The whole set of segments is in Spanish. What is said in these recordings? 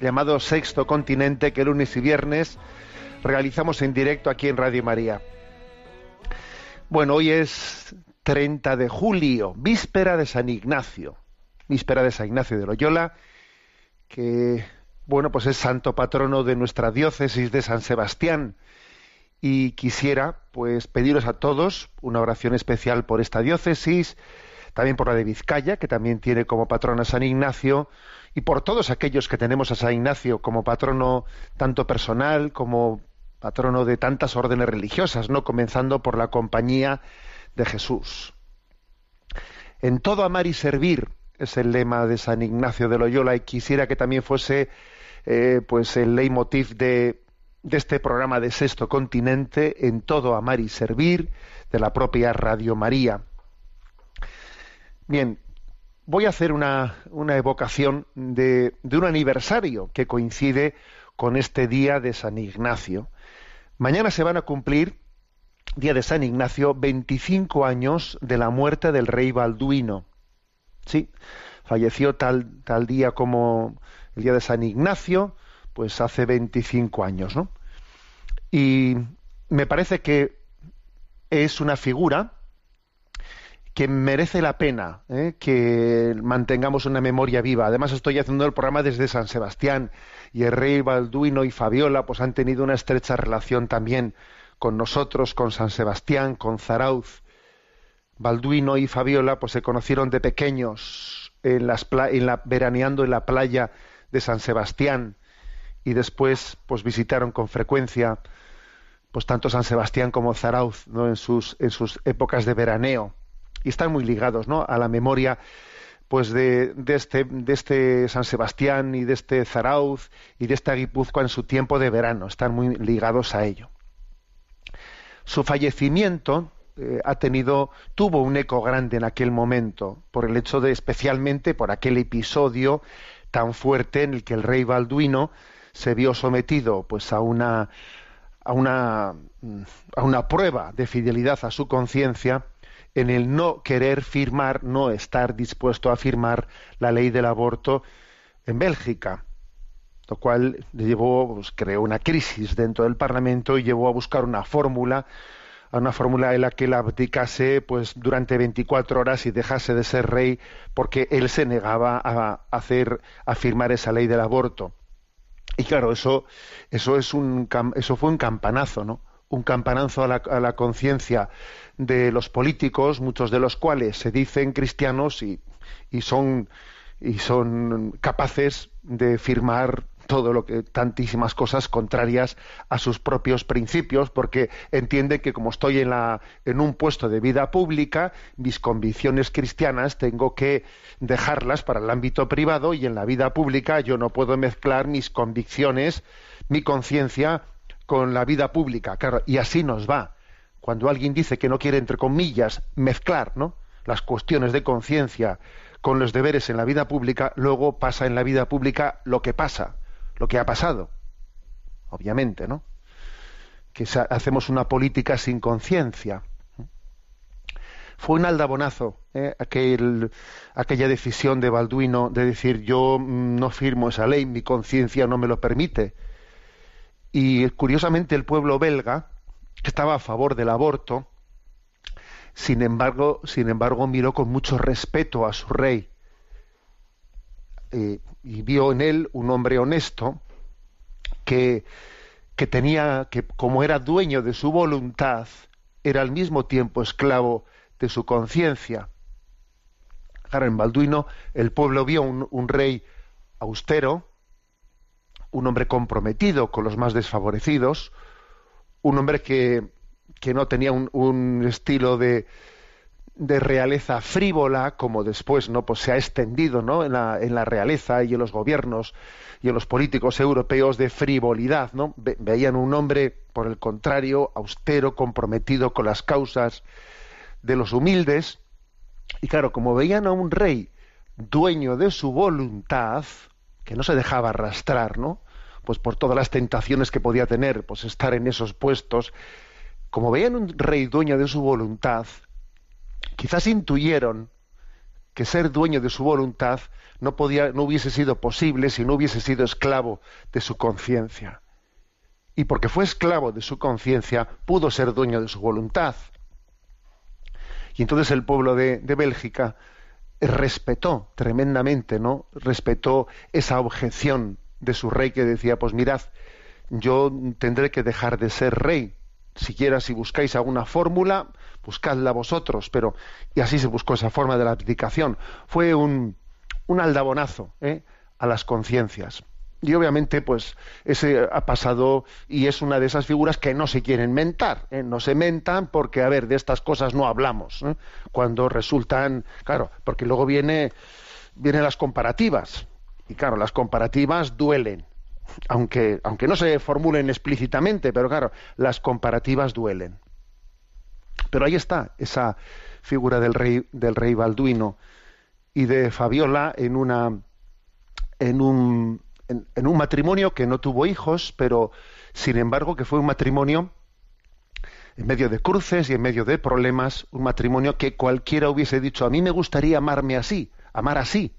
llamado Sexto Continente que lunes y viernes realizamos en directo aquí en Radio María. Bueno, hoy es 30 de julio, víspera de San Ignacio, víspera de San Ignacio de Loyola, que bueno, pues es santo patrono de nuestra diócesis de San Sebastián y quisiera pues pediros a todos una oración especial por esta diócesis, también por la de Vizcaya, que también tiene como patrona San Ignacio, y por todos aquellos que tenemos a San Ignacio como patrono tanto personal como patrono de tantas órdenes religiosas, no comenzando por la compañía de Jesús. En todo amar y servir es el lema de San Ignacio de Loyola y quisiera que también fuese eh, pues el leitmotiv de, de este programa de Sexto Continente, en todo amar y servir, de la propia Radio María. Bien, voy a hacer una, evocación de, un aniversario que coincide con este día de San Ignacio. Mañana se van a cumplir, día de San Ignacio, 25 años de la muerte del rey Balduino. Sí, falleció tal, tal día como el día de San Ignacio, pues hace 25 años, ¿no? Y me parece que es una figura que merece la pena ¿eh? que mantengamos una memoria viva. Además, estoy haciendo el programa desde San Sebastián y el rey Balduino y Fabiola pues han tenido una estrecha relación también con nosotros, con San Sebastián, con Zarauz. Balduino y Fabiola pues se conocieron de pequeños en, las en la, veraneando en la playa de San Sebastián y después pues visitaron con frecuencia pues tanto San Sebastián como Zarauz ¿no? en, sus, en sus épocas de veraneo y están muy ligados ¿no? a la memoria pues de, este, de este San Sebastián y de este Zarauz y de esta Guipúzcoa en su tiempo de verano, están muy ligados a ello. Su fallecimiento eh, ha tenido, tuvo un eco grande en aquel momento, por el hecho de, especialmente por aquel episodio tan fuerte en el que el rey Balduino se vio sometido pues a una a una a una prueba de fidelidad a su conciencia en el no querer firmar, no estar dispuesto a firmar la ley del aborto en Bélgica, lo cual llevó, pues, creó una crisis dentro del Parlamento y llevó a buscar una fórmula, una fórmula en la que él abdicase pues durante 24 horas y dejase de ser rey porque él se negaba a hacer a firmar esa ley del aborto. Y claro, eso eso es un eso fue un campanazo, ¿no? Un campanazo a la, a la conciencia de los políticos, muchos de los cuales se dicen cristianos y, y son y son capaces de firmar todo lo que tantísimas cosas contrarias a sus propios principios porque entienden que como estoy en la en un puesto de vida pública mis convicciones cristianas tengo que dejarlas para el ámbito privado y en la vida pública yo no puedo mezclar mis convicciones mi conciencia con la vida pública. Claro y así nos va cuando alguien dice que no quiere, entre comillas, mezclar ¿no? las cuestiones de conciencia con los deberes en la vida pública, luego pasa en la vida pública lo que pasa, lo que ha pasado. Obviamente, ¿no? Que hacemos una política sin conciencia. Fue un aldabonazo ¿eh? aquella decisión de Balduino de decir yo mm, no firmo esa ley, mi conciencia no me lo permite. Y curiosamente el pueblo belga, estaba a favor del aborto, sin embargo, sin embargo miró con mucho respeto a su rey eh, y vio en él un hombre honesto que, que tenía, que como era dueño de su voluntad, era al mismo tiempo esclavo de su conciencia. Claro, en Balduino el pueblo vio un rey austero, un hombre comprometido con los más desfavorecidos, un hombre que, que no tenía un, estilo de, de realeza frívola, como después no pues se ha extendido ¿no? en, la, en la realeza y en los gobiernos y en los políticos europeos de frivolidad, ¿no? veían un hombre, por el contrario, austero, comprometido con las causas de los humildes, y claro, como veían a un rey dueño de su voluntad, que no se dejaba arrastrar, ¿no? Pues por todas las tentaciones que podía tener, pues estar en esos puestos, como veían un rey dueño de su voluntad, quizás intuyeron que ser dueño de su voluntad no podía, no hubiese sido posible si no hubiese sido esclavo de su conciencia. Y porque fue esclavo de su conciencia, pudo ser dueño de su voluntad. Y entonces el pueblo de, de Bélgica respetó tremendamente, ¿no? Respetó esa objeción de su rey que decía, pues mirad, yo tendré que dejar de ser rey. Siquiera si buscáis alguna fórmula, buscadla vosotros, pero y así se buscó esa forma de la abdicación. Fue un, un aldabonazo ¿eh? a las conciencias. Y obviamente, pues, ese ha pasado y es una de esas figuras que no se quieren mentar. ¿eh? No se mentan porque, a ver, de estas cosas no hablamos. ¿eh? Cuando resultan, claro, porque luego viene, vienen las comparativas. Y claro, las comparativas duelen. Aunque, aunque no se formulen explícitamente, pero claro, las comparativas duelen. Pero ahí está esa figura del rey, del rey Balduino y de Fabiola en una en un en, un matrimonio que no tuvo hijos, pero sin embargo que fue un matrimonio en medio de cruces y en medio de problemas, un matrimonio que cualquiera hubiese dicho, a mí me gustaría amarme así, amar así.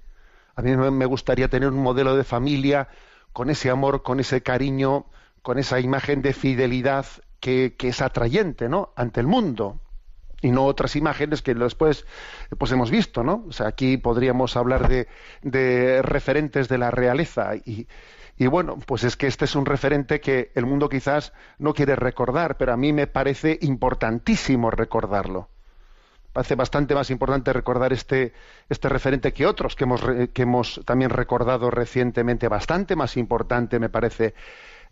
A mí me gustaría tener un modelo de familia con ese amor, con ese cariño, con esa imagen de fidelidad que, es atrayente, ¿no? Ante el mundo y no otras imágenes que después pues hemos visto, ¿no? O sea, aquí podríamos hablar de, de referentes de la realeza y, y, bueno, pues es que este es un referente que el mundo quizás no quiere recordar, pero a mí me parece importantísimo recordarlo. Parece bastante más importante recordar este, este referente que otros que hemos, que hemos también recordado recientemente, bastante más importante me parece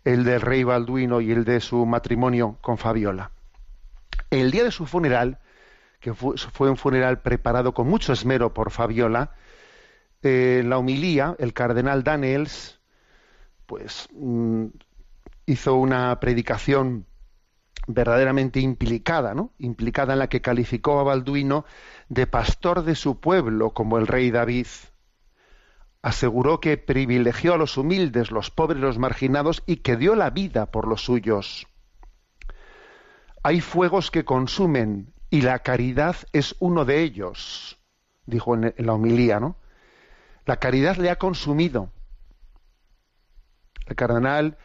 el del rey Balduino y el de su matrimonio con Fabiola. El día de su funeral, que fue, un funeral preparado con mucho esmero por Fabiola, eh, la homilía, el cardenal Daniels, pues mm, hizo una predicación verdaderamente implicada, ¿no? Implicada en la que calificó a Balduino de pastor de su pueblo, como el rey David. Aseguró que privilegió a los humildes, los pobres, los marginados y que dio la vida por los suyos hay fuegos que consumen y la caridad es uno de ellos, dijo en, la homilía, ¿no? La caridad le ha consumido. El cardenal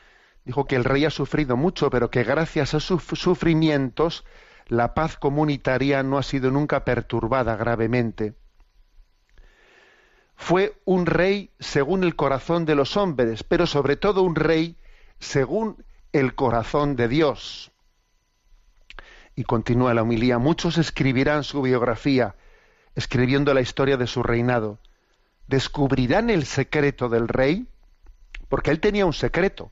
dijo que el rey ha sufrido mucho, pero que gracias a sus sufrimientos la paz comunitaria no ha sido nunca perturbada gravemente. Fue un rey según el corazón de los hombres, pero sobre todo un rey según el corazón de Dios. Y continúa la humilía, muchos escribirán su biografía, escribiendo la historia de su reinado. ¿Descubrirán el secreto del rey? Porque él tenía un secreto,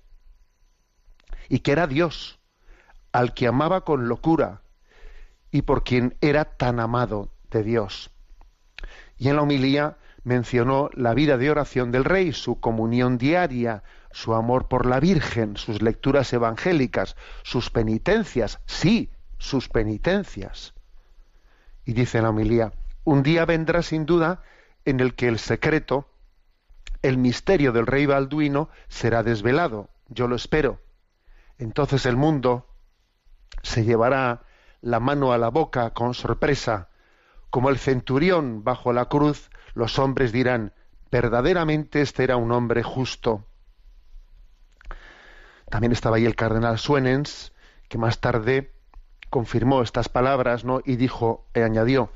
y que era Dios, al que amaba con locura, y por quien era tan amado de Dios. Y en la humilía mencionó la vida de oración del rey, su comunión diaria, su amor por la Virgen, sus lecturas evangélicas, sus penitencias, sí, sus penitencias. Y dice la homilía, un día vendrá sin duda en el que el secreto, el misterio del rey Balduino será desvelado. Yo lo espero. Entonces el mundo se llevará la mano a la boca con sorpresa. Como el centurión bajo la cruz, los hombres dirán, verdaderamente este era un hombre justo. También estaba ahí el cardenal Suenens, que más tarde confirmó estas palabras. Y dijo, y añadió,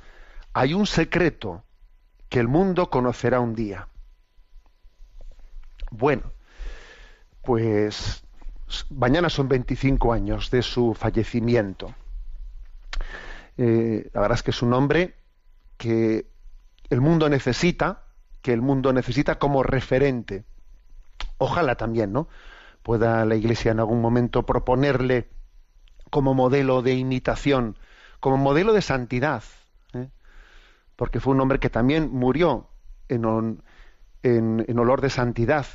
hay un secreto que el mundo conocerá un día. Bueno, pues mañana son 25 años de su fallecimiento. Eh, la verdad es que es un hombre que el mundo necesita, que el mundo necesita como referente. Ojalá también, ¿no? Pueda la Iglesia en algún momento proponerle como modelo de imitación, como modelo de santidad, ¿eh? porque fue un hombre que también murió en, en, olor de santidad.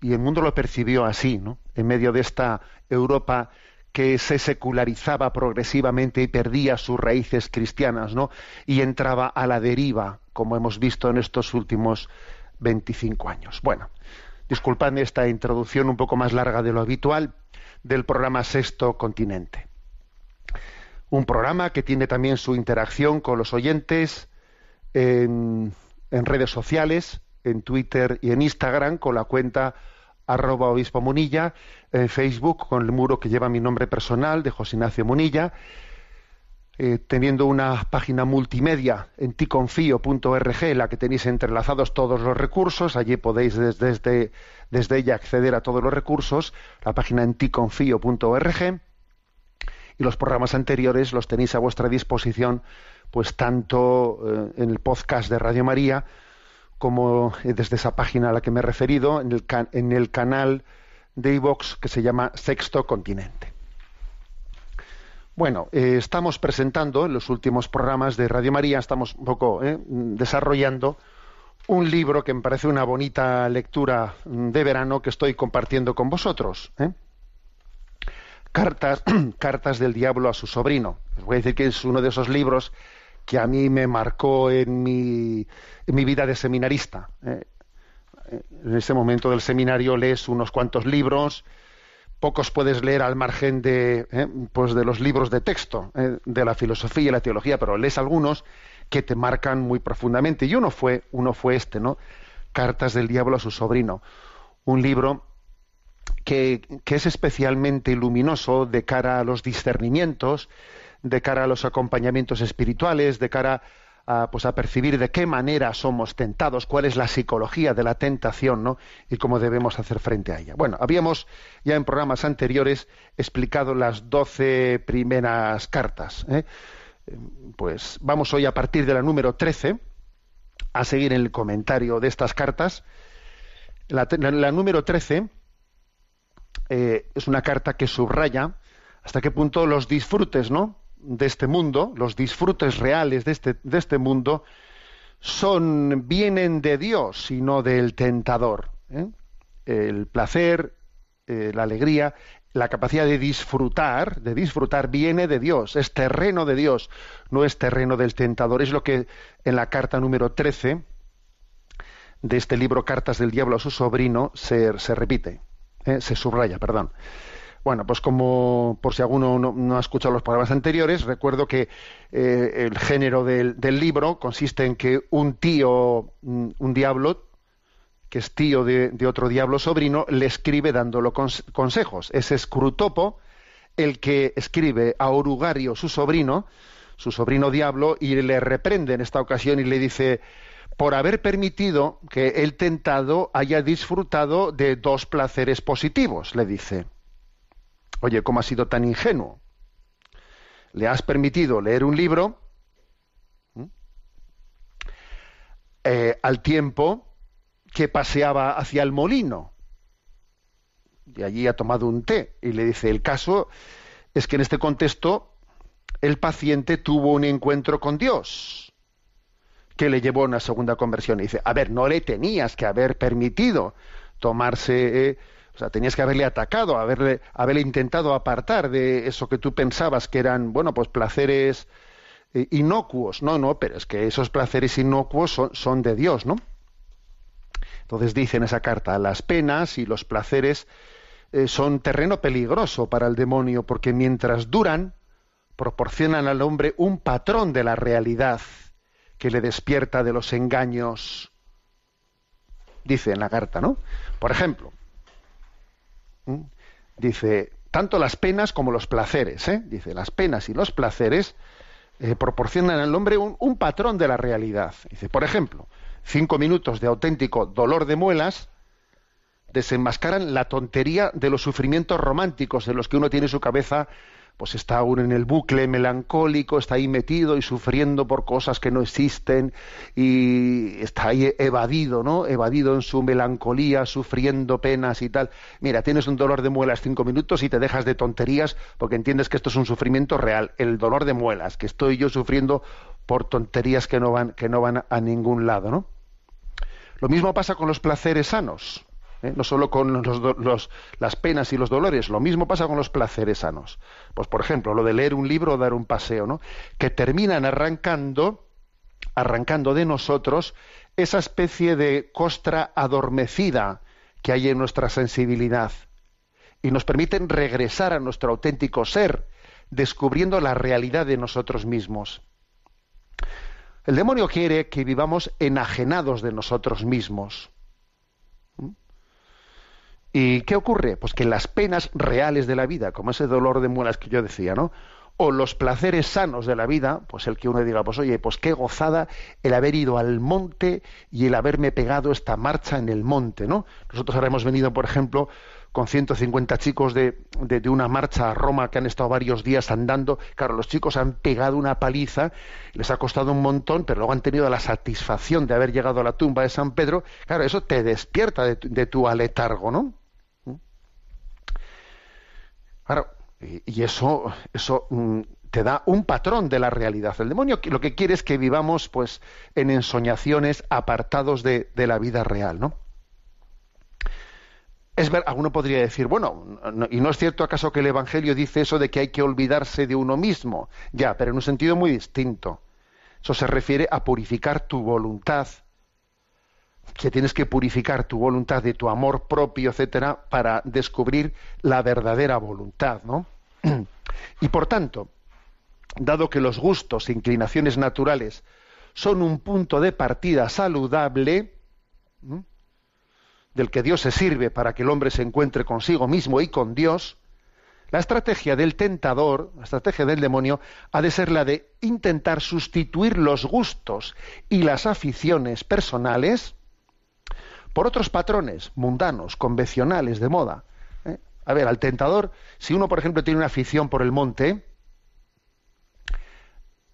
Y el mundo lo percibió así, ¿no? En medio de esta Europa que se secularizaba progresivamente y perdía sus raíces cristianas, ¿no? Y entraba a la deriva, como hemos visto en estos últimos 25 años. Bueno, disculpadme esta introducción un poco más larga de lo habitual del programa Sexto Continente. Un programa que tiene también su interacción con los oyentes en, en redes sociales, en Twitter y en Instagram, con la cuenta arroba obispo Munilla, en Facebook con el muro que lleva mi nombre personal de José Ignacio Munilla, eh, teniendo una página multimedia en ticonfío.org en la que tenéis entrelazados todos los recursos, allí podéis desde, desde, ella acceder a todos los recursos, la página en ticonfío.org y los programas anteriores los tenéis a vuestra disposición pues tanto eh, en el podcast de Radio María como eh, desde esa página a la que me he referido, en el, en el canal de iVox que se llama Sexto Continente. Bueno, eh, estamos presentando en los últimos programas de Radio María, estamos un poco eh, desarrollando un libro que me parece una bonita lectura de verano que estoy compartiendo con vosotros. ¿eh? Cartas, Cartas del Diablo a su sobrino. Os voy a decir que es uno de esos libros que a mí me marcó en mi, vida de seminarista. En ese momento del seminario lees unos cuantos libros, pocos puedes leer al margen de, eh, pues de los libros de texto, eh, de la filosofía y la teología, pero lees algunos que te marcan muy profundamente. Y uno fue, uno fue este, ¿no? Cartas del Diablo a su sobrino. Un libro que, que es especialmente luminoso de cara a los discernimientos, de cara a los acompañamientos espirituales, de cara a, pues a percibir de qué manera somos tentados, cuál es la psicología de la tentación, ¿no? Y cómo debemos hacer frente a ella. Bueno, habíamos ya en programas anteriores explicado las doce primeras cartas. ¿eh? Pues vamos hoy a partir de la número 13 a seguir en el comentario de estas cartas. La, número 13 eh, es una carta que subraya hasta qué punto los disfrutes, ¿no? De este mundo, los disfrutes reales de este, de este mundo, son, vienen de Dios y no del tentador. ¿eh? El placer, eh, la alegría, la capacidad de disfrutar, de disfrutar viene de Dios, es terreno de Dios, no es terreno del tentador. Es lo que en la carta número 13 de este libro Cartas del Diablo a su sobrino se, se repite, ¿eh? se subraya, perdón. Bueno, pues como por si alguno no, ha escuchado los programas anteriores, recuerdo que eh, el género del, libro consiste en que un tío, mm, un diablo, que es tío de, otro diablo sobrino, le escribe dándolo consejos. Es Scrutopo el que escribe a Orugario, su sobrino, su sobrino diablo, y le reprende en esta ocasión y le dice, por haber permitido que el tentado haya disfrutado de dos placeres positivos, le dice. Oye, ¿cómo has sido tan ingenuo? Le has permitido leer un libro eh, al tiempo que paseaba hacia el molino. Y allí ha tomado un té. Y le dice, el caso es que en este contexto el paciente tuvo un encuentro con Dios que le llevó a una segunda conversión. Y dice, a ver, no le tenías que haber permitido tomarse eh, o sea, tenías que haberle atacado, haberle, haberle intentado apartar de eso que tú pensabas que eran, bueno, pues placeres eh, inocuos. No, no, pero es que esos placeres inocuos son, son de Dios, ¿no? Entonces dice en esa carta, las penas y los placeres eh, son terreno peligroso para el demonio, porque mientras duran, proporcionan al hombre un patrón de la realidad que le despierta de los engaños. Dice en la carta, ¿no? Por ejemplo, Dice, tanto las penas como los placeres, ¿eh? dice, las penas y los placeres eh, proporcionan al hombre un, patrón de la realidad. Dice, por ejemplo, cinco minutos de auténtico dolor de muelas desenmascaran la tontería de los sufrimientos románticos de los que uno tiene su cabeza pues está aún en el bucle melancólico, está ahí metido y sufriendo por cosas que no existen y está ahí evadido, ¿no? Evadido en su melancolía, sufriendo penas y tal. Mira, tienes un dolor de muelas cinco minutos y te dejas de tonterías porque entiendes que esto es un sufrimiento real, el dolor de muelas, que estoy yo sufriendo por tonterías que no van, que no van a ningún lado, ¿no? Lo mismo pasa con los placeres sanos. ¿Eh? no solo con las penas y los dolores, lo mismo pasa con los placeres sanos. Pues, por ejemplo, lo de leer un libro o dar un paseo, ¿no? que terminan arrancando, arrancando de nosotros esa especie de costra adormecida que hay en nuestra sensibilidad y nos permiten regresar a nuestro auténtico ser, descubriendo la realidad de nosotros mismos. El demonio quiere que vivamos enajenados de nosotros mismos. ¿Y qué ocurre? Pues que las penas reales de la vida, como ese dolor de muelas que yo decía, ¿no? O los placeres sanos de la vida, pues el que uno diga, pues oye, pues qué gozada el haber ido al monte y el haberme pegado esta marcha en el monte, ¿no? Nosotros ahora hemos venido, por ejemplo, con 150 chicos de, de, una marcha a Roma que han estado varios días andando. Claro, los chicos han pegado una paliza, les ha costado un montón, pero luego han tenido la satisfacción de haber llegado a la tumba de San Pedro. Claro, eso te despierta de, de tu aletargo, ¿no? Claro, y eso, eso mm, te da un patrón de la realidad. El demonio lo que quiere es que vivamos pues en ensoñaciones apartados de, la vida real, ¿no? Es ver, alguno podría decir, bueno, ¿y no es cierto acaso que el Evangelio dice eso de que hay que olvidarse de uno mismo? Ya, pero en un sentido muy distinto. Eso se refiere a purificar tu voluntad, que tienes que purificar tu voluntad de tu amor propio, etcétera, para descubrir la verdadera voluntad, ¿no? Y por tanto, dado que los gustos e inclinaciones naturales son un punto de partida saludable, del que Dios se sirve para que el hombre se encuentre consigo mismo y con Dios, la estrategia del tentador, la estrategia del demonio, ha de ser la de intentar sustituir los gustos y las aficiones personales por otros patrones mundanos, convencionales, de moda. ¿eh? A ver, al tentador, si uno, por ejemplo, tiene una afición por el monte,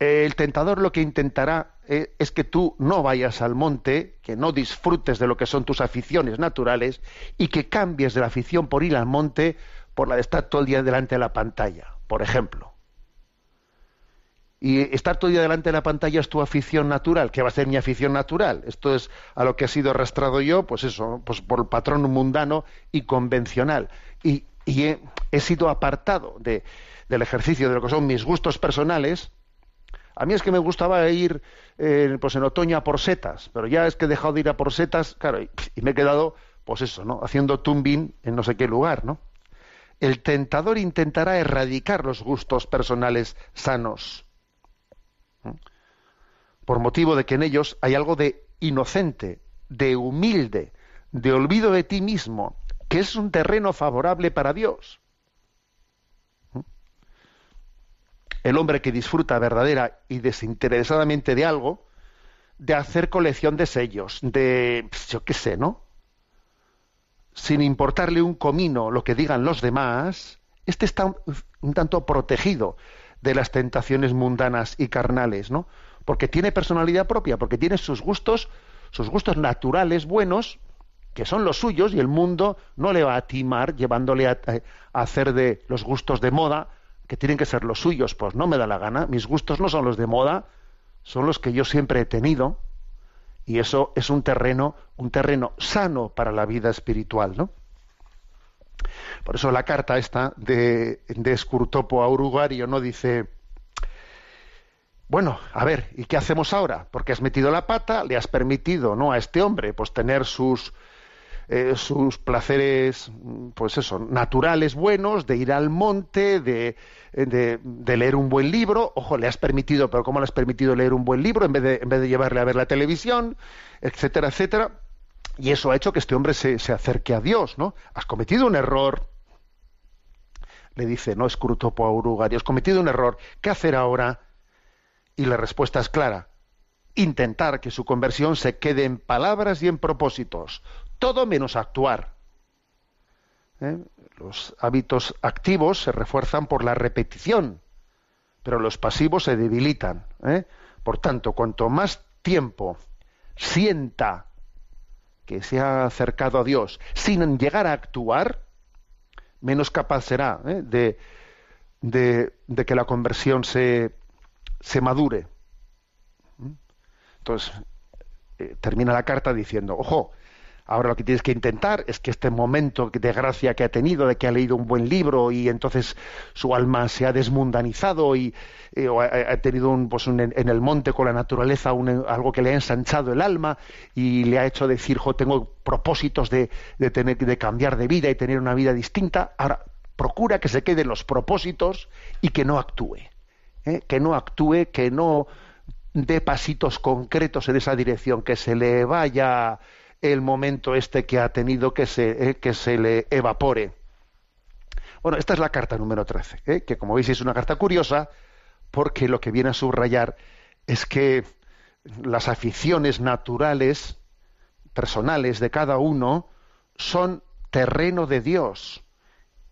el tentador lo que intentará eh, es que tú no vayas al monte, que no disfrutes de lo que son tus aficiones naturales y que cambies de la afición por ir al monte por la de estar todo el día delante de la pantalla, por ejemplo y estar todo el día delante de la pantalla es tu afición natural, que va a ser mi afición natural. Esto es a lo que he sido arrastrado yo, pues eso, pues por el patrón mundano y convencional. Y, he, sido apartado de, del ejercicio de lo que son mis gustos personales. A mí es que me gustaba ir eh, pues en otoño a por setas, pero ya es que he dejado de ir a por setas, claro, y, y me he quedado, pues eso, ¿no? Haciendo tumbing en no sé qué lugar, ¿no? El tentador intentará erradicar los gustos personales sanos por motivo de que en ellos hay algo de inocente, de humilde, de olvido de ti mismo, que es un terreno favorable para Dios. El hombre que disfruta verdadera y desinteresadamente de algo, de hacer colección de sellos, de yo qué sé, ¿no? Sin importarle un comino lo que digan los demás, este está un tanto protegido de las tentaciones mundanas y carnales, ¿no? Porque tiene personalidad propia, porque tiene sus gustos, sus gustos naturales buenos, que son los suyos, y el mundo no le va a timar llevándole a, hacer de los gustos de moda, que tienen que ser los suyos, pues no me da la gana, mis gustos no son los de moda, son los que yo siempre he tenido, y eso es un terreno, un terreno sano para la vida espiritual, ¿no? Por eso la carta esta de, de Escurtopo a Uruguario no dice, bueno, a ver, ¿y qué hacemos ahora? Porque has metido la pata, le has permitido ¿no? a este hombre pues tener sus, eh, sus placeres, pues eso, naturales buenos, de ir al monte, de, de, de, leer un buen libro. Ojo, le has permitido, pero ¿cómo le has permitido leer un buen libro en vez de, en vez de llevarle a ver la televisión, etcétera, etcétera? Y eso ha hecho que este hombre se, acerque a Dios, ¿no? Has cometido un error. Le dice, no, Scrutopo a Urugario, has cometido un error. ¿Qué hacer ahora? Y la respuesta es clara. Intentar que su conversión se quede en palabras y en propósitos. Todo menos actuar. ¿eh? Los hábitos activos se refuerzan por la repetición, pero los pasivos se debilitan. ¿eh? Por tanto, cuanto más tiempo sienta que se ha acercado a Dios sin llegar a actuar, menos capaz será ¿eh? de, de, que la conversión se, se madure. ¿Mm? Entonces, eh, termina la carta diciendo, ojo, Ahora lo que tienes que intentar es que este momento de gracia que ha tenido, de que ha leído un buen libro y entonces su alma se ha desmundanizado y eh, ha, tenido un, pues en el monte con la naturaleza algo que le ha ensanchado el alma y le ha hecho decir, jo, tengo propósitos de, tener, de cambiar de vida y tener una vida distinta. Ahora, procura que se queden los propósitos y que no actúe. ¿Eh? Que no actúe, que no dé pasitos concretos en esa dirección, que se le vaya el momento este que ha tenido que se, eh, que se le evapore. Bueno, esta es la carta número 13, eh, que como veis es una carta curiosa porque lo que viene a subrayar es que las aficiones naturales, personales de cada uno, son terreno de Dios.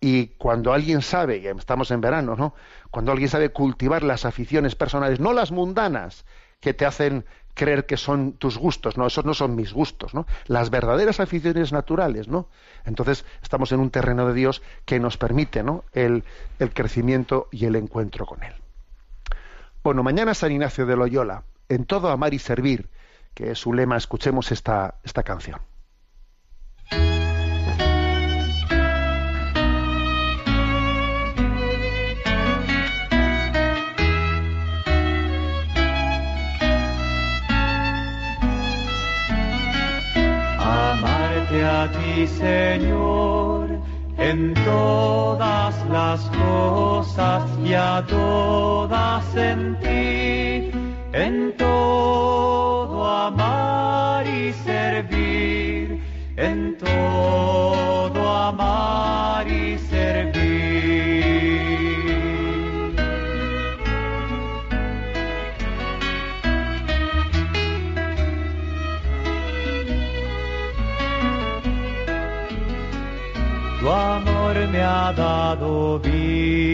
Y cuando alguien sabe, y estamos en verano, ¿no? Cuando alguien sabe cultivar las aficiones personales, no las mundanas, que te hacen creer que son tus gustos, no, esos no son mis gustos, ¿no? Las verdaderas aficiones naturales, ¿no? Entonces estamos en un terreno de Dios que nos permite, ¿no? El, el crecimiento y el encuentro con Él. Bueno, mañana San Ignacio de Loyola, en todo amar y servir, que es su lema, escuchemos esta, esta canción. A ti, Señor, en todas las cosas y a todas en ti, en todo amar y servir, en todo amar y servir.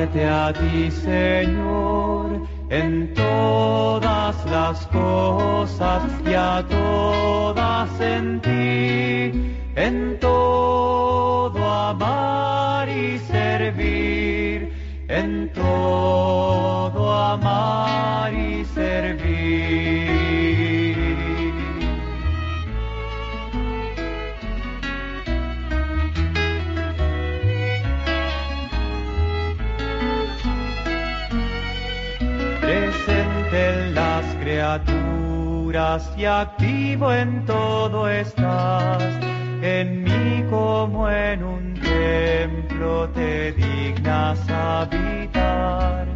a ti, Señor, en todas las cosas y a todas en ti, criaturas y activo en todo estás. En mí como en un templo te dignas habitar.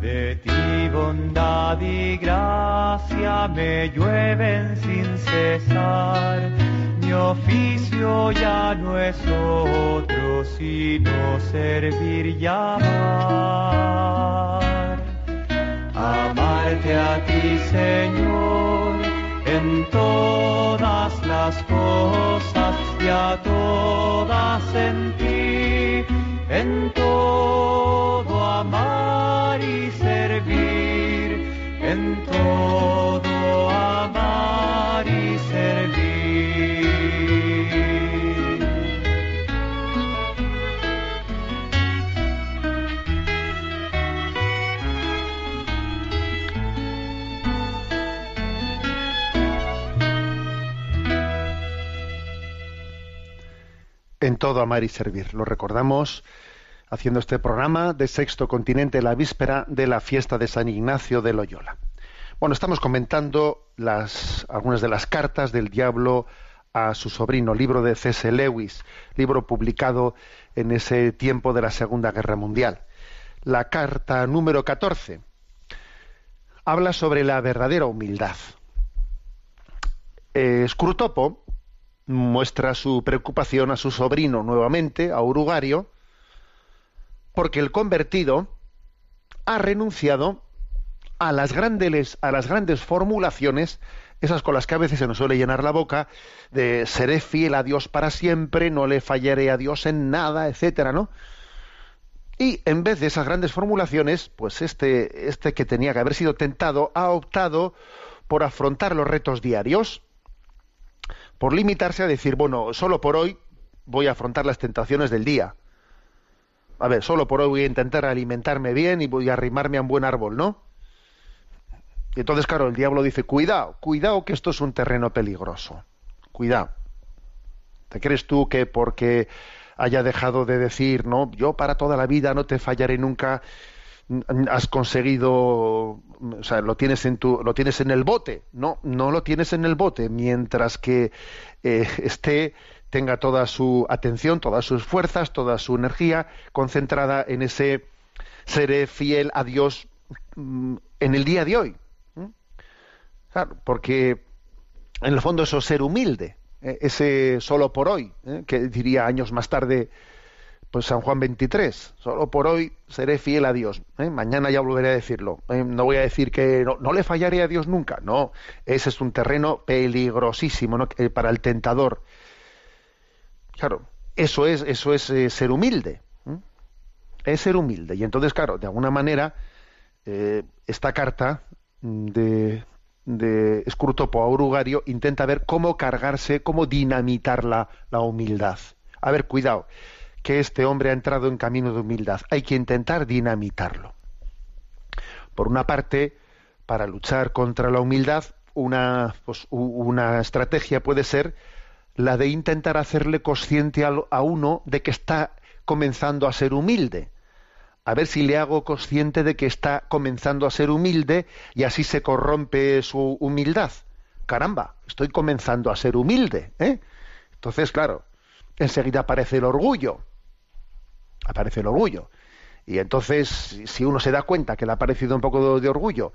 De ti bondad y gracia me llueven sin cesar. Mi oficio ya no es otro sino servir y amar amarte a ti, Señor, todas en todo amar y servir. Lo recordamos haciendo este programa de Sexto Continente, la víspera de la fiesta de San Ignacio de Loyola. Bueno, estamos comentando las, algunas de las cartas del diablo a su sobrino, libro de C.S. Lewis, libro publicado en ese tiempo de la Segunda Guerra Mundial. La carta número 14 habla sobre la verdadera humildad. Eh, Scrutopo muestra su preocupación a su sobrino nuevamente, a Urugario, porque el convertido ha renunciado a las grandes, a las grandes formulaciones, esas con las que a veces se nos suele llenar la boca, de seré fiel a Dios para siempre, no le fallaré a Dios en nada, etcétera, ¿no? Y en vez de esas grandes formulaciones, pues este, este que tenía que haber sido tentado ha optado por afrontar los retos diarios, por limitarse a decir, bueno, solo por hoy voy a afrontar las tentaciones del día. A ver, solo por hoy voy a intentar alimentarme bien y voy a arrimarme a un buen árbol, ¿no? Y entonces, claro, el diablo dice, cuidado, cuidado que esto es un terreno peligroso. Cuidado. ¿Te crees tú que porque haya dejado de decir, no, yo para toda la vida no te fallaré nunca, has conseguido, o sea, lo tienes en tu, lo tienes en el bote? No, no lo tienes en el bote, mientras que eh, esté tenga toda su atención, todas sus fuerzas, toda su energía concentrada en ese seré fiel a Dios mm, en el día de hoy. Claro, porque en el fondo eso es ser humilde, ¿eh? ese solo por hoy, ¿eh? que diría años más tarde pues San Juan 23, solo por hoy seré fiel a Dios. ¿eh? Mañana ya volveré a decirlo. No voy a decir que no, le fallaré a Dios nunca. No, ese es un terreno peligrosísimo para el tentador. Claro, eso es, eso es ser humilde. Es ser humilde. Y entonces, claro, de alguna manera, esta carta de, de Escrutopo a Urugario intenta ver cómo cargarse, cómo dinamitar la, la humildad. A ver, cuidado, que este hombre ha entrado en camino de humildad. Hay que intentar dinamitarlo. Por una parte, para luchar contra la humildad, una, pues, una estrategia puede ser la de intentar hacerle consciente a uno de que está comenzando a ser humilde a ver si le hago consciente de que está comenzando a ser humilde y así se corrompe su humildad. Caramba, estoy comenzando a ser humilde. ¿eh? Entonces, claro, enseguida aparece el orgullo. Aparece el orgullo. Y entonces, si uno se da cuenta que le ha aparecido un poco de, orgullo,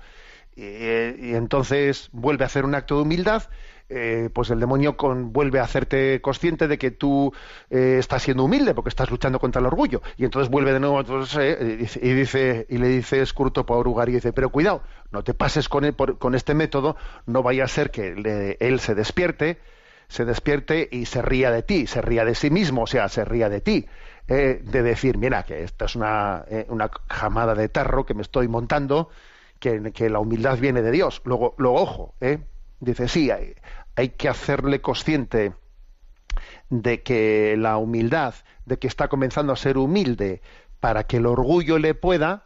y entonces vuelve a hacer un acto de humildad, eh, pues el demonio vuelve a hacerte consciente de que tú eh, estás siendo humilde porque estás luchando contra el orgullo y entonces vuelve de nuevo eh, y dice y le dice escurto por y dice pero cuidado no te pases con, con este método no vaya a ser que él se despierte se despierte y se ría de ti se ría de sí mismo o sea se ría de ti de decir mira que esta es una, una jamada de tarro que me estoy montando que, que la humildad viene de Dios luego luego ojo eh dice sí hay, hay que hacerle consciente de que la humildad, de que está comenzando a ser humilde, para que el orgullo le pueda,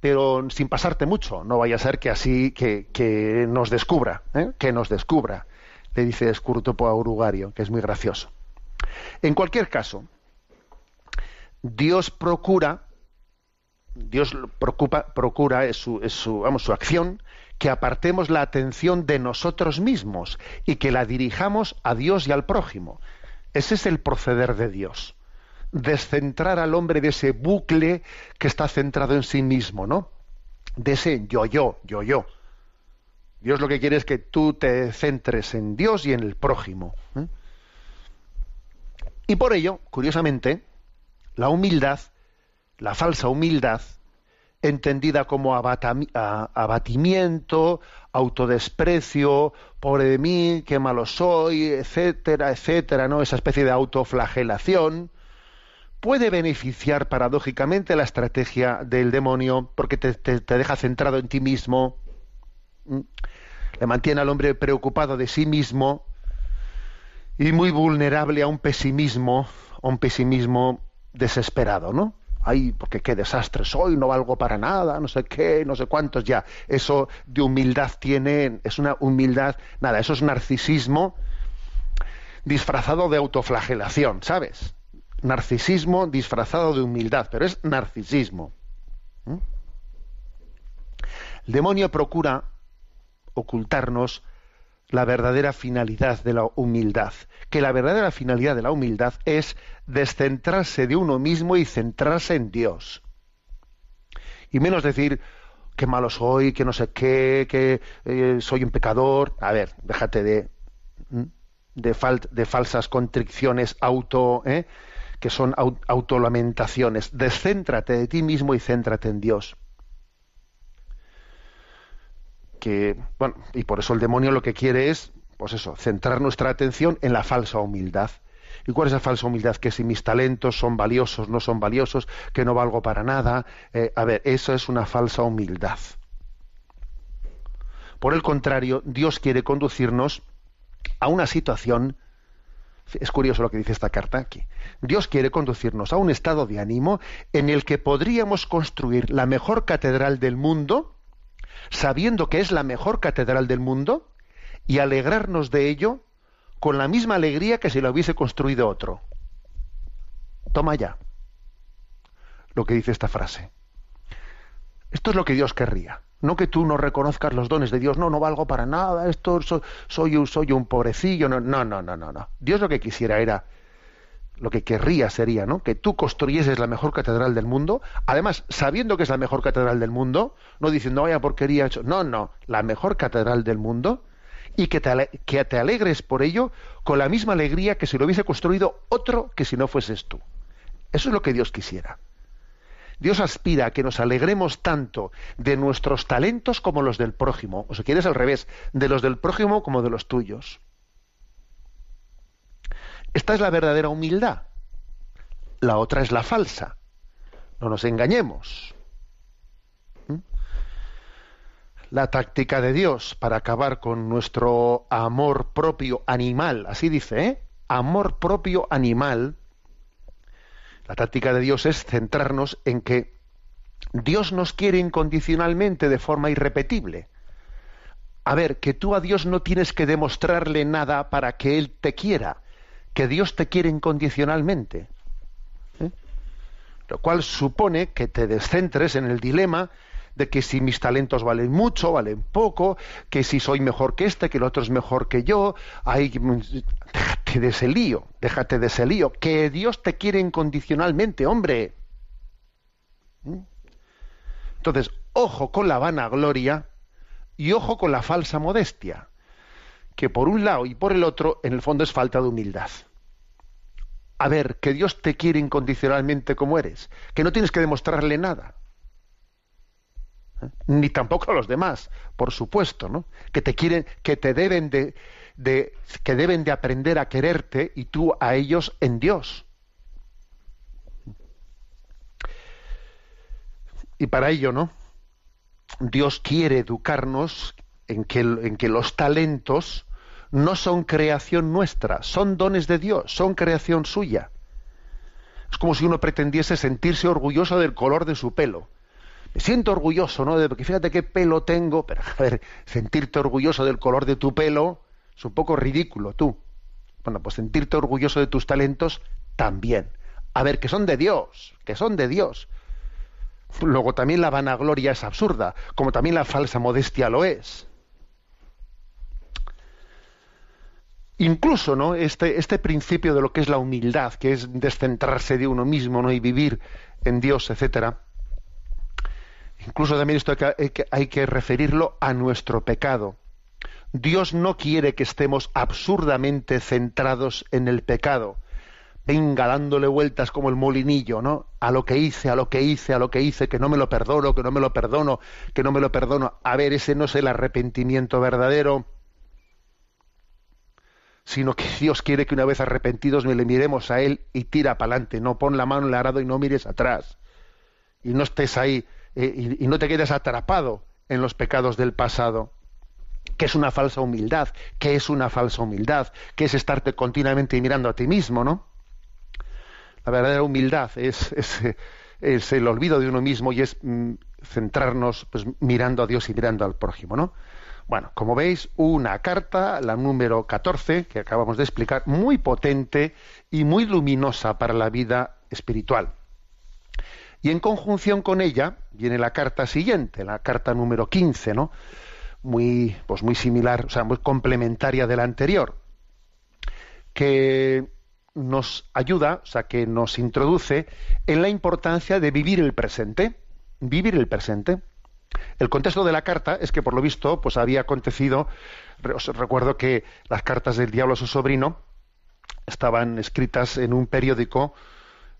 pero sin pasarte mucho. No vaya a ser que así que, nos descubra, ¿eh? que nos descubra, le dice Escurtopo a Urugario, que es muy gracioso. En cualquier caso, Dios procura, Dios preocupa, procura es su, vamos, su acción que apartemos la atención de nosotros mismos y que la dirijamos a Dios y al prójimo. Ese es el proceder de Dios. Descentrar al hombre de ese bucle que está centrado en sí mismo, ¿no? De ese yo, yo, yo, yo. Dios lo que quiere es que tú te centres en Dios y en el prójimo. ¿eh? Y por ello, curiosamente, la humildad, la falsa humildad, entendida como abatimiento, autodesprecio, pobre de mí, qué malo soy, etcétera, etcétera, ¿no? Esa especie de autoflagelación puede beneficiar paradójicamente la estrategia del demonio porque te, te deja centrado en ti mismo, le mantiene al hombre preocupado de sí mismo y muy vulnerable a un pesimismo, a un pesimismo desesperado, ¿no? ay, porque qué desastre soy, no valgo para nada, no sé qué, no sé cuántos ya. Eso de humildad tiene, es una humildad, nada, eso es narcisismo disfrazado de autoflagelación, ¿sabes? Narcisismo disfrazado de humildad, pero es narcisismo. El demonio procura ocultarnos la verdadera finalidad de la humildad, que la verdadera finalidad de la humildad es descentrarse de uno mismo y centrarse en Dios. Y menos decir, qué malo soy, que no sé qué, que eh, soy un pecador. A ver, déjate de, de, falsas constricciones auto, ¿eh? que son autolamentaciones. Descéntrate de ti mismo y céntrate en Dios. Que, bueno, y por eso el demonio lo que quiere es, pues eso, centrar nuestra atención en la falsa humildad. ¿Y cuál es la falsa humildad? Que si mis talentos son valiosos, no son valiosos, que no valgo para nada. Eh, a ver, eso es una falsa humildad. Por el contrario, Dios quiere conducirnos a una situación es curioso lo que dice esta carta aquí. Dios quiere conducirnos a un estado de ánimo en el que podríamos construir la mejor catedral del mundo, sabiendo que es la mejor catedral del mundo, y alegrarnos de ello con la misma alegría que si lo hubiese construido otro. Toma ya lo que dice esta frase. Esto es lo que Dios querría. No que tú no reconozcas los dones de Dios, no, no valgo para nada, esto soy, soy, soy un pobrecillo, no, no, no, no, no. Dios lo que quisiera era, lo que querría sería, ¿no? Que tú construyeses la mejor catedral del mundo, además sabiendo que es la mejor catedral del mundo, no diciendo, vaya porquería hecho, no, no, la mejor catedral del mundo, y que te, que te alegres por ello con la misma alegría que si lo hubiese construido otro que si no fueses tú. Eso es lo que Dios quisiera. Dios aspira a que nos alegremos tanto de nuestros talentos como los del prójimo, o si quieres al revés, de los del prójimo como de los tuyos. Esta es la verdadera humildad. La otra es la falsa. No nos engañemos. ¿Mm? La táctica de Dios para acabar con nuestro amor propio animal, así dice, ¿eh? Amor propio animal, la táctica de Dios es centrarnos en que Dios nos quiere incondicionalmente de forma irrepetible. A ver, que tú a Dios no tienes que demostrarle nada para que Él te quiera, que Dios te quiere incondicionalmente. ¿Eh? Lo cual supone que te descentres en el dilema de que si mis talentos valen mucho, valen poco, que si soy mejor que este, que el otro es mejor que yo, hay, déjate de ese lío, déjate de ese lío, que Dios te quiere incondicionalmente, hombre. ¿Mm? Entonces, ojo con la vanagloria y ojo con la falsa modestia, que por un lado y por el otro, en el fondo es falta de humildad. A ver, que Dios te quiere incondicionalmente como eres, que no tienes que demostrarle nada ni tampoco a los demás, por supuesto, ¿no? Que te quieren, que te deben de, de, que deben de aprender a quererte y tú a ellos en Dios. Y para ello, ¿no? Dios quiere educarnos en que, en que los talentos no son creación nuestra, son dones de Dios, son creación suya. Es como si uno pretendiese sentirse orgulloso del color de su pelo me siento orgulloso, ¿no? De, porque fíjate qué pelo tengo, pero a ver, sentirte orgulloso del color de tu pelo es un poco ridículo, tú. Bueno, pues sentirte orgulloso de tus talentos también. A ver, que son de Dios, que son de Dios. Luego también la vanagloria es absurda, como también la falsa modestia lo es. Incluso, ¿no? Este, este principio de lo que es la humildad, que es descentrarse de uno mismo, ¿no? Y vivir en Dios, etcétera Incluso también esto hay que, referirlo a nuestro pecado. Dios no quiere que estemos absurdamente centrados en el pecado. Venga dándole vueltas como el molinillo, ¿no? A lo que hice, a lo que hice, a lo que hice, que no me lo perdono, que no me lo perdono, que no me lo perdono. A ver, ese no es el arrepentimiento verdadero, sino que Dios quiere que una vez arrepentidos le miremos a Él y tira para adelante. No pon la mano en el arado y no mires atrás. Y no estés ahí eh, y, no te quedes atrapado en los pecados del pasado que es una falsa humildad, que es una falsa humildad, que es estarte continuamente mirando a ti mismo, ¿no? La verdadera humildad es, es, el olvido de uno mismo y es mm, centrarnos pues, mirando a Dios y mirando al prójimo, ¿no? Bueno, como veis, una carta, la número 14, que acabamos de explicar, muy potente y muy luminosa para la vida espiritual. Y en conjunción con ella viene la carta siguiente, la carta número 15, ¿no? muy, pues muy similar, o sea, muy complementaria de la anterior, que nos ayuda, o sea, que nos introduce en la importancia de vivir el presente, vivir el presente. El contexto de la carta es que, por lo visto, pues había acontecido, os recuerdo que las cartas del diablo a su sobrino estaban escritas en un periódico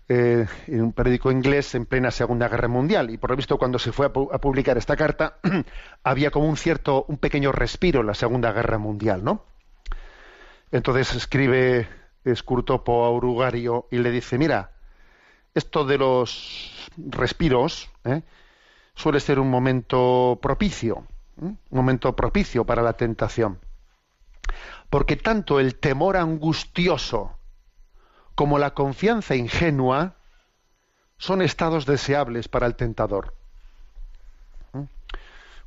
eh, en un periódico inglés en plena Segunda Guerra Mundial. Y por lo visto, cuando se fue a, publicar esta carta, había como un cierto, un pequeño respiro en la Segunda Guerra Mundial, ¿no? Entonces escribe Scurtopo a Urugario y le dice, mira, esto de los respiros ¿eh? Suele ser un momento propicio, un momento propicio para la tentación. Porque tanto el temor angustioso como la confianza ingenua son estados deseables para el tentador.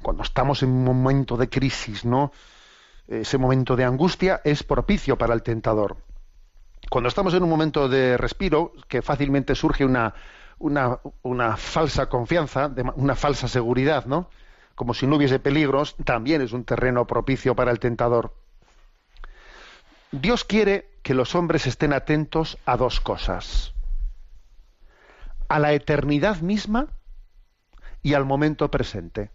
Cuando estamos en un momento de crisis, ¿no? Ese momento de angustia es propicio para el tentador. Cuando estamos en un momento de respiro, que fácilmente surge una, una, falsa confianza, una falsa seguridad, ¿no? Como si no hubiese peligros, también es un terreno propicio para el tentador. Dios quiere que los hombres estén atentos a dos cosas. A la eternidad misma y al momento presente.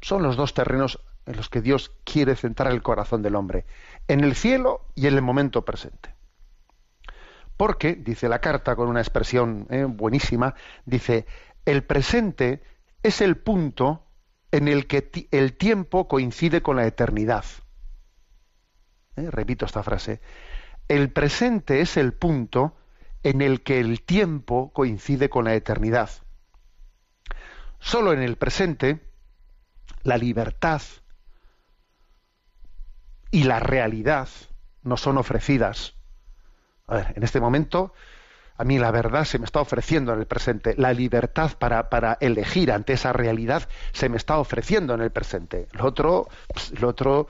Son los dos terrenos en los que Dios quiere centrar el corazón del hombre, en el cielo y en el momento presente. Porque, dice la carta con una expresión eh, buenísima, dice, el presente es el punto en el que el tiempo coincide con la eternidad. Eh, repito esta frase, el presente es el punto en el que el tiempo coincide con la eternidad. Solo en el presente la libertad y la realidad nos son ofrecidas. A ver, en este momento a mí la verdad se me está ofreciendo en el presente. La libertad para, para elegir ante esa realidad se me está ofreciendo en el presente. Lo otro, lo otro,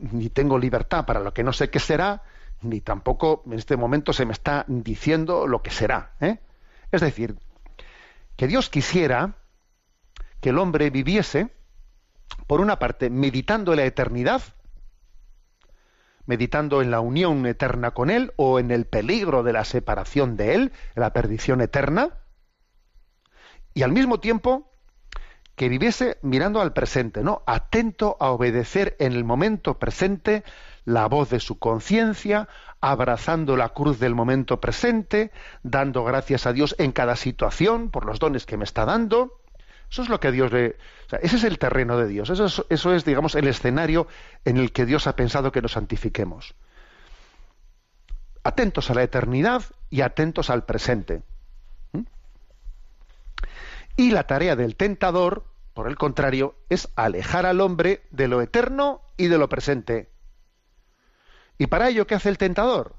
ni tengo libertad para lo que no sé qué será, ni tampoco en este momento se me está diciendo lo que será. ¿eh? Es decir, que Dios quisiera que el hombre viviese, por una parte, meditando en la eternidad, meditando en la unión eterna con Él o en el peligro de la separación de Él, la perdición eterna, y al mismo tiempo que viviese mirando al presente, ¿no? Atento a obedecer en el momento presente la voz de su conciencia, abrazando la cruz del momento presente, dando gracias a Dios en cada situación por los dones que me está dando. Eso es lo que Dios le. Ese es el terreno de Dios. Eso es, eso es, digamos, el escenario en el que Dios ha pensado que nos santifiquemos. Atentos a la eternidad y atentos al presente. ¿Mm? Y la tarea del tentador, por el contrario, es alejar al hombre de lo eterno y de lo presente. ¿Y para ello qué hace el tentador?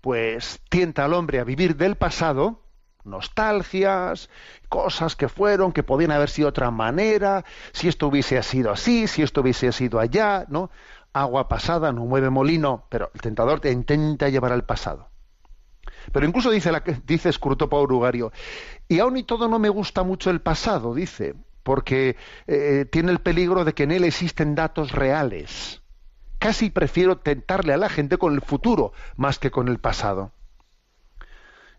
Pues tienta al hombre a vivir del pasado, nostalgias, cosas que fueron, que podían haber sido de otra manera, si esto hubiese sido así, si esto hubiese sido allá, ¿no? Agua pasada no mueve molino, pero el tentador te intenta llevar al pasado. Pero incluso dice, la, dice y aún y todo no me gusta mucho el pasado, dice, porque eh, tiene el peligro de que en él existen datos reales casi prefiero tentarle a la gente con el futuro más que con el pasado.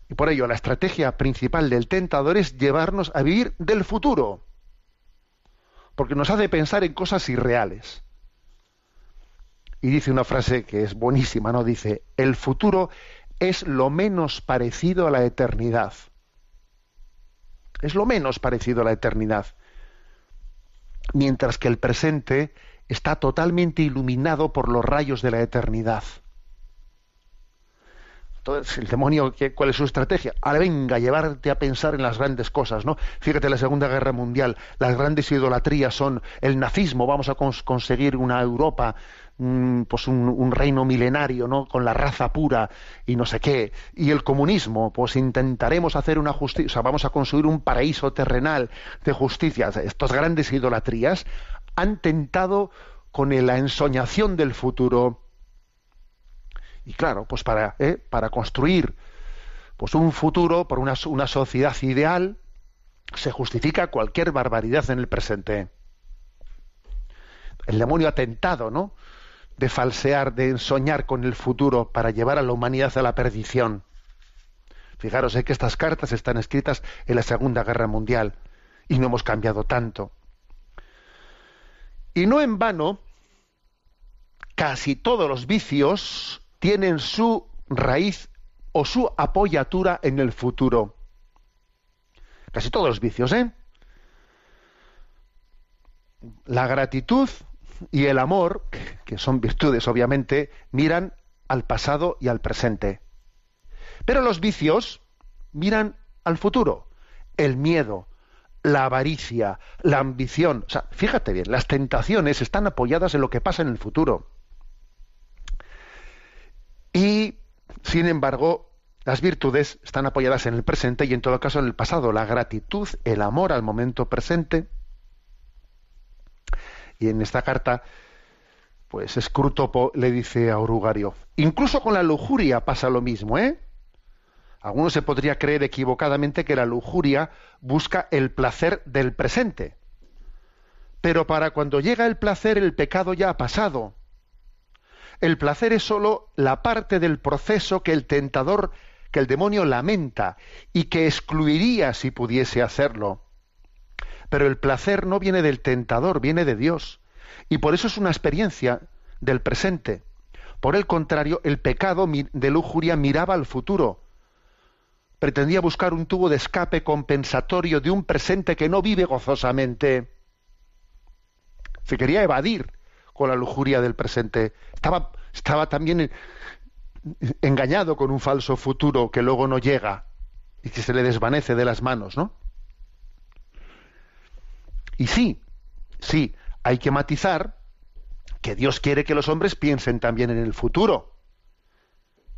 Y por ello la estrategia principal del tentador es llevarnos a vivir del futuro, porque nos hace pensar en cosas irreales. Y dice una frase que es buenísima, ¿no? Dice, el futuro es lo menos parecido a la eternidad. Es lo menos parecido a la eternidad. Mientras que el presente está totalmente iluminado por los rayos de la eternidad. Entonces, el demonio, ¿cuál es su estrategia? Ahora venga, llevarte a pensar en las grandes cosas, ¿no? Fíjate, la Segunda Guerra Mundial, las grandes idolatrías son el nazismo, vamos a conseguir una Europa, mm, pues un, reino milenario, ¿no? Con la raza pura y no sé qué. Y el comunismo, pues intentaremos hacer una justicia, o sea, vamos a construir un paraíso terrenal de justicia. Estas grandes idolatrías han tentado con la ensoñación del futuro. Y claro, pues para, ¿eh? para construir pues un futuro por una, una sociedad ideal, se justifica cualquier barbaridad en el presente. el demonio ha tentado, ¿no? De falsear, de soñar con el futuro para llevar a la humanidad a la perdición. Fijaros, es que estas cartas están escritas en la Segunda Guerra Mundial y no hemos cambiado tanto. Y no en vano, casi todos los vicios tienen su raíz o su apoyatura en el futuro. Casi todos los vicios, ¿eh? La gratitud y el amor, que son virtudes obviamente, miran al pasado y al presente. Pero los vicios miran al futuro. El miedo, la avaricia, la ambición. O sea, fíjate bien, las tentaciones están apoyadas en lo que pasa en el futuro. Y, sin embargo, las virtudes están apoyadas en el presente y en todo caso en el pasado. La gratitud, el amor al momento presente. Y en esta carta, pues Scrutopo le dice a Orugario, incluso con la lujuria pasa lo mismo, ¿eh? Algunos se podría creer equivocadamente que la lujuria busca el placer del presente. Pero para cuando llega el placer, el pecado ya ha pasado. El placer es sólo la parte del proceso que el tentador, que el demonio lamenta y que excluiría si pudiese hacerlo. Pero el placer no viene del tentador, viene de Dios. Y por eso es una experiencia del presente. Por el contrario, el pecado de lujuria miraba al futuro pretendía buscar un tubo de escape compensatorio de un presente que no vive gozosamente. Se quería evadir con la lujuria del presente. Estaba, estaba también engañado con un falso futuro que luego no llega y que se le desvanece de las manos, ¿no? Y sí, sí, hay que matizar que Dios quiere que los hombres piensen también en el futuro,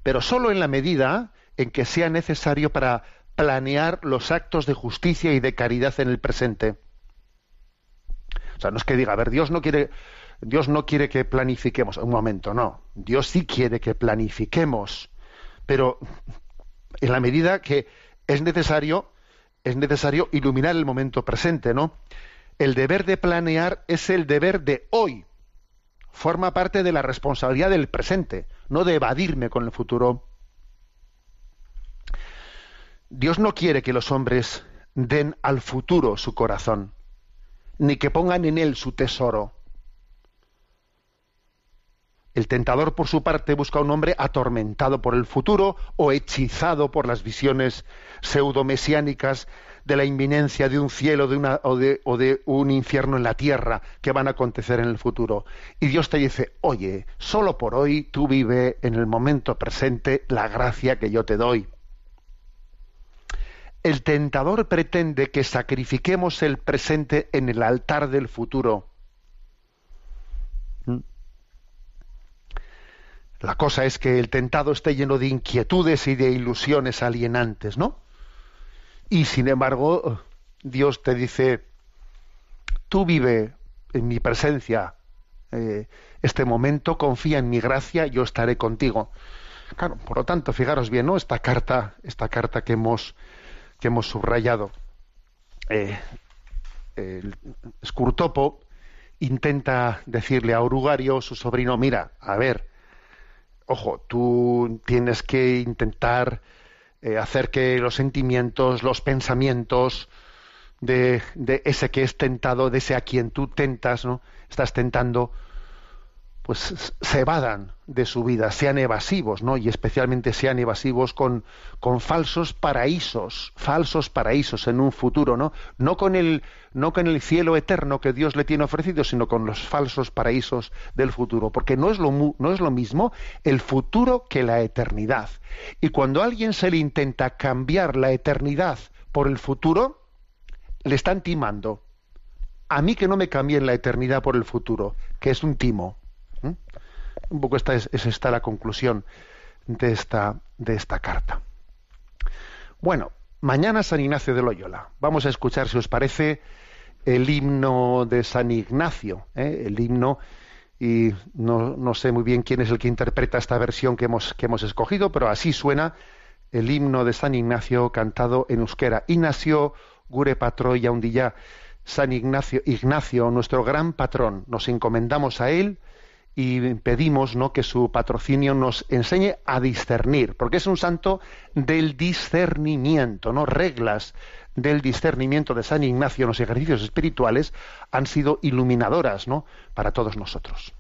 pero solo en la medida en que sea necesario para planear los actos de justicia y de caridad en el presente. O sea, no es que diga, a ver, Dios no quiere, Dios no quiere que planifiquemos. Un momento, no. Dios sí quiere que planifiquemos, pero en la medida que es necesario, es necesario iluminar el momento presente, ¿no? El deber de planear es el deber de hoy. Forma parte de la responsabilidad del presente, no de evadirme con el futuro. Dios no quiere que los hombres den al futuro su corazón, ni que pongan en él su tesoro. El tentador, por su parte, busca un hombre atormentado por el futuro o hechizado por las visiones pseudomesiánicas de la inminencia de un cielo o, de, o de un infierno en la tierra que van a acontecer en el futuro. Y Dios te dice, oye, solo por hoy tú vive en el momento presente la gracia que yo te doy el tentador pretende que sacrifiquemos el presente en el altar del futuro. La cosa es que el tentado esté lleno de inquietudes y de ilusiones alienantes, ¿no? Y sin embargo, Dios te dice, tú vive en mi presencia eh, este momento, confía en mi gracia, yo estaré contigo. Claro, por lo tanto, fijaros bien, ¿no? Esta carta, esta carta que hemos que hemos subrayado. Eh, el Scurtopo intenta decirle a Urugario, su sobrino, mira, a ver, ojo, tú tienes que intentar eh, hacer que los sentimientos, los pensamientos de, de, ese que es tentado, de ese a quien tú tentas, ¿no? Estás tentando, pues se evadan de su vida, sean evasivos, ¿no? Y especialmente sean evasivos con, con falsos paraísos, falsos paraísos en un futuro, ¿no? No con el no con el cielo eterno que Dios le tiene ofrecido, sino con los falsos paraísos del futuro, porque no es lo no es lo mismo el futuro que la eternidad. Y cuando a alguien se le intenta cambiar la eternidad por el futuro, le están timando. A mí que no me cambien la eternidad por el futuro, que es un timo. Un poco esta es, esta la conclusión de esta, de esta carta. Bueno, mañana San Ignacio de Loyola. Vamos a escuchar, si os parece, el himno de San Ignacio, ¿eh? el himno, y no, no, sé muy bien quién es el que interpreta esta versión que hemos, que hemos escogido, pero así suena el himno de San Ignacio cantado en euskera. Ignacio, gure patroia undilla, San Ignacio, Ignacio, nuestro gran patrón. Nos encomendamos a él y pedimos ¿no? que su patrocinio nos enseñe a discernir, porque es un santo del discernimiento, ¿no? Reglas del discernimiento de San Ignacio en los ejercicios espirituales han sido iluminadoras, ¿no? para todos nosotros.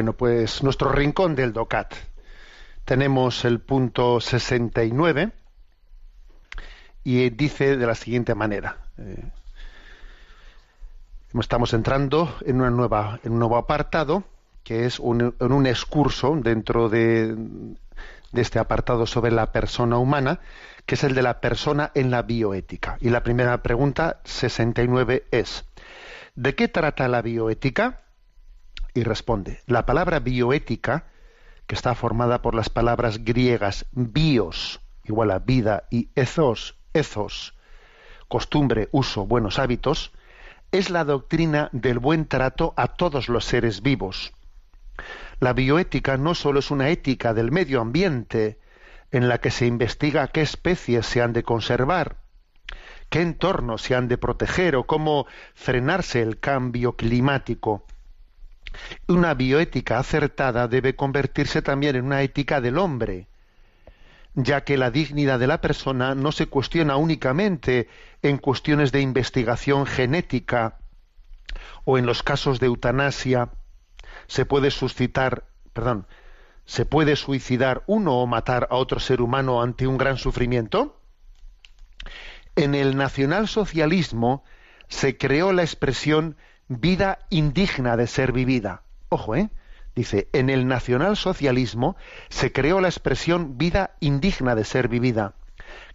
Bueno, pues nuestro rincón del DOCAT. Tenemos el punto 69 y dice de la siguiente manera. Eh, estamos entrando en, una nueva, en un nuevo apartado que es un, en un excurso dentro de, de este apartado sobre la persona humana, que es el de la persona en la bioética. Y la primera pregunta, 69, es, ¿de qué trata la bioética? Y responde, la palabra bioética, que está formada por las palabras griegas bios, igual a vida, y ethos, ethos, costumbre, uso, buenos hábitos, es la doctrina del buen trato a todos los seres vivos. La bioética no solo es una ética del medio ambiente, en la que se investiga qué especies se han de conservar, qué entornos se han de proteger o cómo frenarse el cambio climático. Una bioética acertada debe convertirse también en una ética del hombre, ya que la dignidad de la persona no se cuestiona únicamente en cuestiones de investigación genética o en los casos de eutanasia se puede suscitar, perdón, se puede suicidar uno o matar a otro ser humano ante un gran sufrimiento? En el nacionalsocialismo se creó la expresión vida indigna de ser vivida. Ojo, ¿eh? Dice, en el nacionalsocialismo se creó la expresión vida indigna de ser vivida,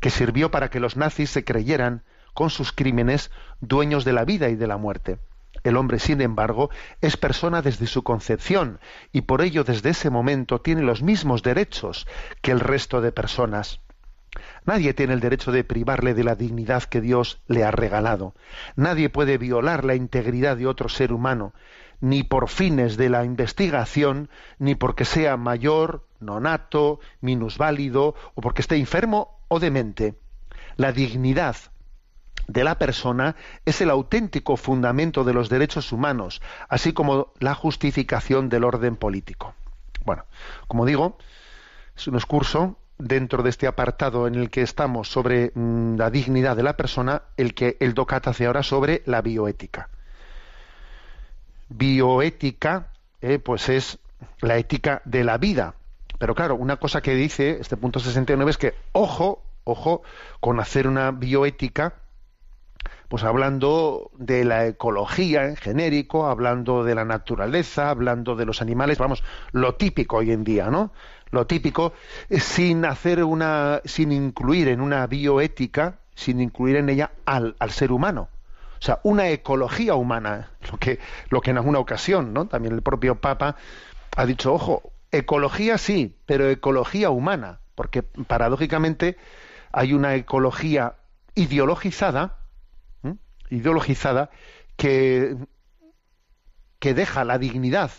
que sirvió para que los nazis se creyeran, con sus crímenes, dueños de la vida y de la muerte. El hombre, sin embargo, es persona desde su concepción y por ello desde ese momento tiene los mismos derechos que el resto de personas. Nadie tiene el derecho de privarle de la dignidad que Dios le ha regalado. Nadie puede violar la integridad de otro ser humano, ni por fines de la investigación, ni porque sea mayor, nonato, minusválido, o porque esté enfermo o demente. La dignidad de la persona es el auténtico fundamento de los derechos humanos, así como la justificación del orden político. Bueno, como digo, es un excurso dentro de este apartado en el que estamos sobre mm, la dignidad de la persona, el que el DOCAT hace ahora sobre la bioética. Bioética, eh, pues es la ética de la vida. Pero claro, una cosa que dice este punto 69 es que, ojo, ojo, con hacer una bioética pues hablando de la ecología en genérico, hablando de la naturaleza, hablando de los animales, vamos, lo típico hoy en día, ¿no? Lo típico, sin hacer una, sin incluir en una bioética, sin incluir en ella al, al ser humano. O sea, una ecología humana, lo que, lo que en alguna ocasión, ¿no? También el propio Papa ha dicho, ojo, ecología sí, pero ecología humana, porque paradójicamente hay una ecología ideologizada, ideologizada que, que deja la dignidad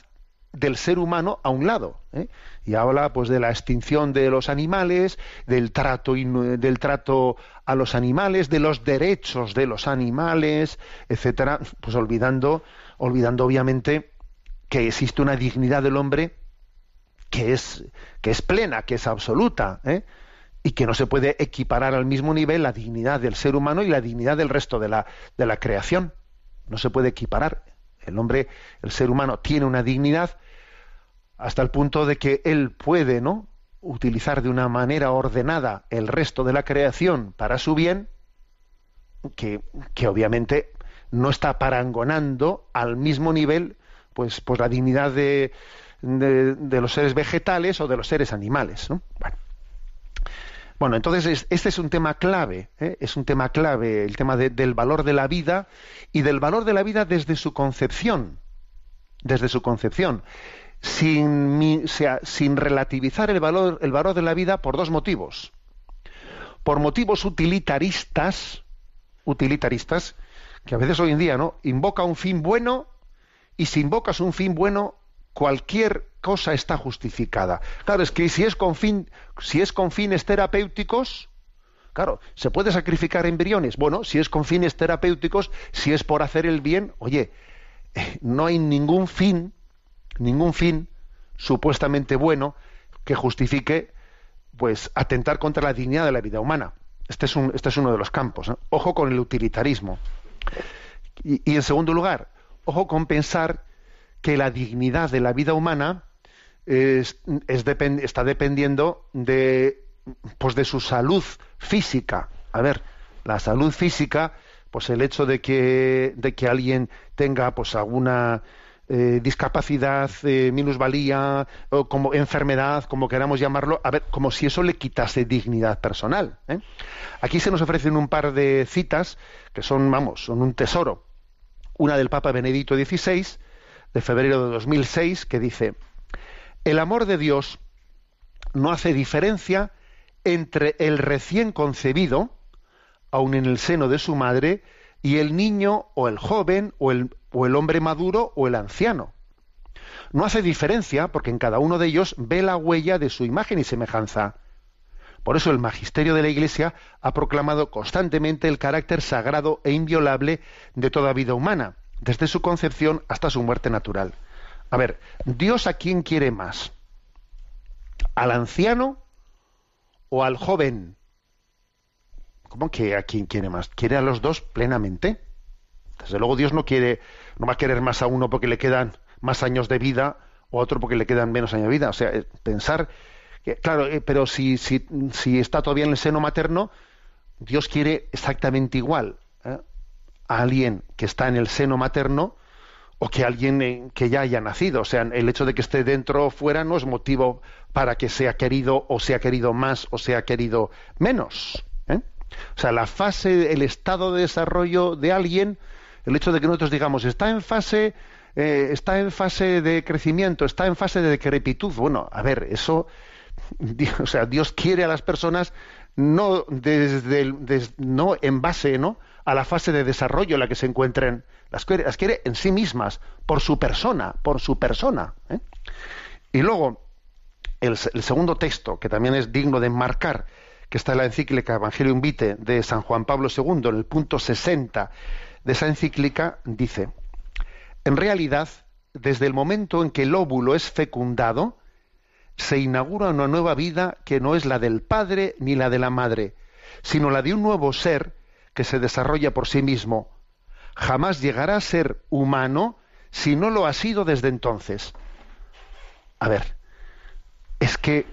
del ser humano a un lado ¿eh? Y habla pues de la extinción de los animales del trato del trato a los animales de los derechos de los animales etcétera pues olvidando olvidando obviamente que existe una dignidad del hombre que es que es plena que es absoluta ¿eh? y que no se puede equiparar al mismo nivel la dignidad del ser humano y la dignidad del resto de la, de la creación. No se puede equiparar. El hombre, el ser humano, tiene una dignidad hasta el punto de que él puede, ¿no? utilizar de una manera ordenada el resto de la creación para su bien, que, que obviamente no está parangonando al mismo nivel pues, pues la dignidad de, de, los seres vegetales o de los seres animales. ¿no? Bueno. Bueno, entonces este es un tema clave, ¿eh? es un tema clave, el tema del valor de la vida y del valor de la vida desde su concepción, desde su concepción, sin, sea, sin relativizar el valor, el valor de la vida por dos motivos. Por motivos utilitaristas, utilitaristas, que a veces hoy en día, ¿no? Invoca un fin bueno y si invocas un fin bueno, cualquier cosa está justificada. Claro, es que si es con fin, si es con fines terapéuticos, claro, ¿se puede sacrificar embriones? Bueno, si es con fines terapéuticos, si es por hacer el bien, oye, no hay ningún fin, ningún fin supuestamente bueno que justifique pues atentar contra la dignidad de la vida humana. Este es, un, este es uno de los campos. Ojo con el utilitarismo. Y, en segundo lugar, ojo con pensar que la dignidad de la vida humana es, está dependiendo de, pues de su salud física. A ver, la salud física, pues el hecho de que, de que alguien tenga pues alguna eh, discapacidad, eh, minusvalía, o como enfermedad, como queramos llamarlo, a ver, como si eso le quitase dignidad personal. ¿eh? Aquí se nos ofrecen un par de citas que son, vamos, son un tesoro. Una del Papa Benedicto XVI, de febrero de 2006 que dice, el amor de Dios no hace diferencia entre el recién concebido, aun en el seno de su madre, y el niño o el joven o el, o el hombre maduro o el anciano. No hace diferencia porque en cada uno de ellos ve la huella de su imagen y semejanza. Por eso el magisterio de la Iglesia ha proclamado constantemente el carácter sagrado e inviolable de toda vida humana, desde su concepción hasta su muerte natural. A ver, ¿Dios a quién quiere más? ¿Al anciano o al joven? ¿Cómo que a quién quiere más? Quiere a los dos plenamente. Desde luego Dios no quiere, no va a querer más a uno porque le quedan más años de vida o a otro porque le quedan menos años de vida. O sea, eh, pensar claro, eh, pero si, si, si, está todavía en el seno materno, Dios quiere exactamente igual ¿eh? a alguien que está en el seno materno o que alguien que ya haya nacido. O sea, el hecho de que esté dentro o fuera no es motivo para que sea querido o sea querido más o sea querido menos. O sea, la fase, el estado de desarrollo de alguien, el hecho de que nosotros digamos está en fase está en fase de crecimiento, está en fase de decrepitud. Bueno, a ver, eso Dios, o sea, Dios quiere a las personas no desde, no en base ¿no? a la fase de desarrollo en la que se encuentren, las quiere, las quiere en sí mismas, por su persona, por su persona. ¿eh? Y luego, el, segundo texto, que también es digno de marcar, que está en la encíclica Evangelium Vitae de San Juan Pablo II, en el punto 60 de esa encíclica, dice, en realidad, desde el momento en que el óvulo es fecundado, se inaugura una nueva vida que no es la del padre ni la de la madre, sino la de un nuevo ser que se desarrolla por sí mismo. Jamás llegará a ser humano si no lo ha sido desde entonces. A ver, es que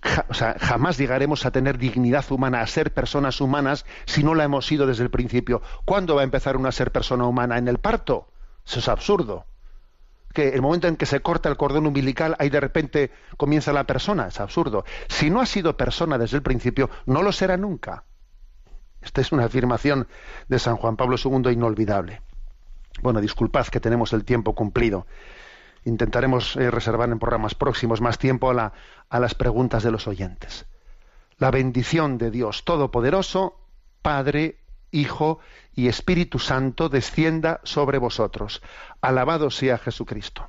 jamás llegaremos a tener dignidad humana, a ser personas humanas, si no la hemos sido desde el principio. ¿Cuándo va a empezar una ser persona humana? ¿En el parto? Eso es absurdo que el momento en que se corta el cordón umbilical, ahí de repente comienza la persona. Es absurdo. Si no ha sido persona desde el principio, no lo será nunca. Esta es una afirmación de San Juan Pablo II inolvidable. Bueno, disculpad que tenemos el tiempo cumplido. Intentaremos eh, reservar en programas próximos más tiempo a, a las preguntas de los oyentes. La bendición de Dios Todopoderoso, Padre, Hijo y Espíritu Santo descienda sobre vosotros. Alabado sea Jesucristo.